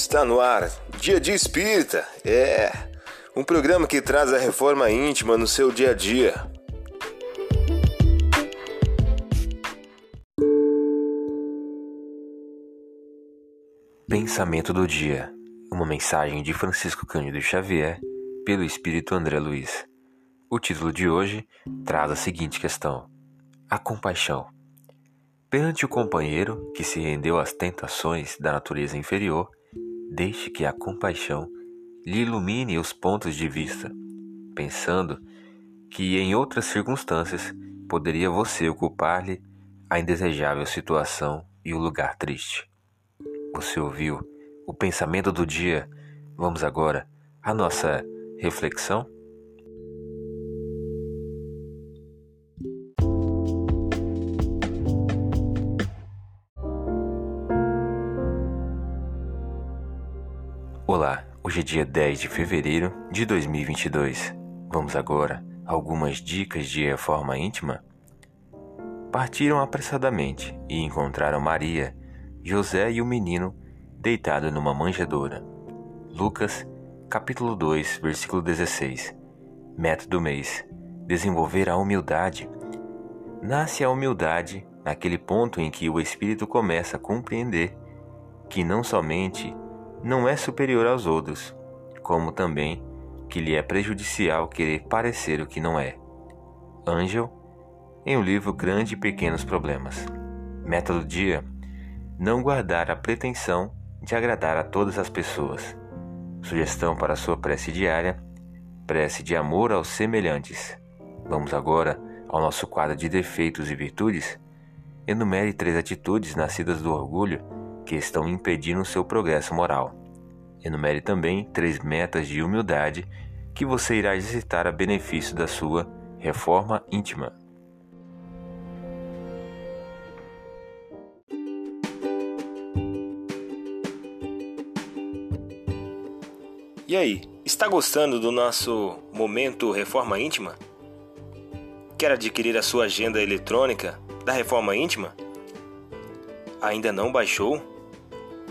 Está no ar, Dia de Espírita. É um programa que traz a reforma íntima no seu dia a dia. Pensamento do dia. Uma mensagem de Francisco Cândido Xavier pelo Espírito André Luiz. O título de hoje traz a seguinte questão: A compaixão. Perante o companheiro que se rendeu às tentações da natureza inferior, deixe que a compaixão lhe ilumine os pontos de vista, pensando que em outras circunstâncias poderia você ocupar-lhe a indesejável situação e o lugar triste. Você ouviu o pensamento do dia? Vamos agora à nossa reflexão? Olá, hoje é dia 10 de fevereiro de 2022. Vamos agora a algumas dicas de reforma íntima? Partiram apressadamente e encontraram Maria, José e o menino deitado numa manjedoura. Lucas, capítulo 2, versículo 16. Método do mês: desenvolver a humildade. Nasce a humildade naquele ponto em que o espírito começa a compreender que não somente não é superior aos outros, como também que lhe é prejudicial querer parecer o que não é. Angel, em o um livro Grande e Pequenos Problemas. Método dia: não guardar a pretensão de agradar a todas as pessoas. Sugestão para sua prece diária: prece de amor aos semelhantes. Vamos agora ao nosso quadro de defeitos e virtudes. Enumere três atitudes nascidas do orgulho que estão impedindo seu progresso moral. Enumere também três metas de humildade que você irá exercitar a benefício da sua reforma íntima. E aí, está gostando do nosso momento Reforma Íntima? Quer adquirir a sua agenda eletrônica da Reforma Íntima? Ainda não baixou?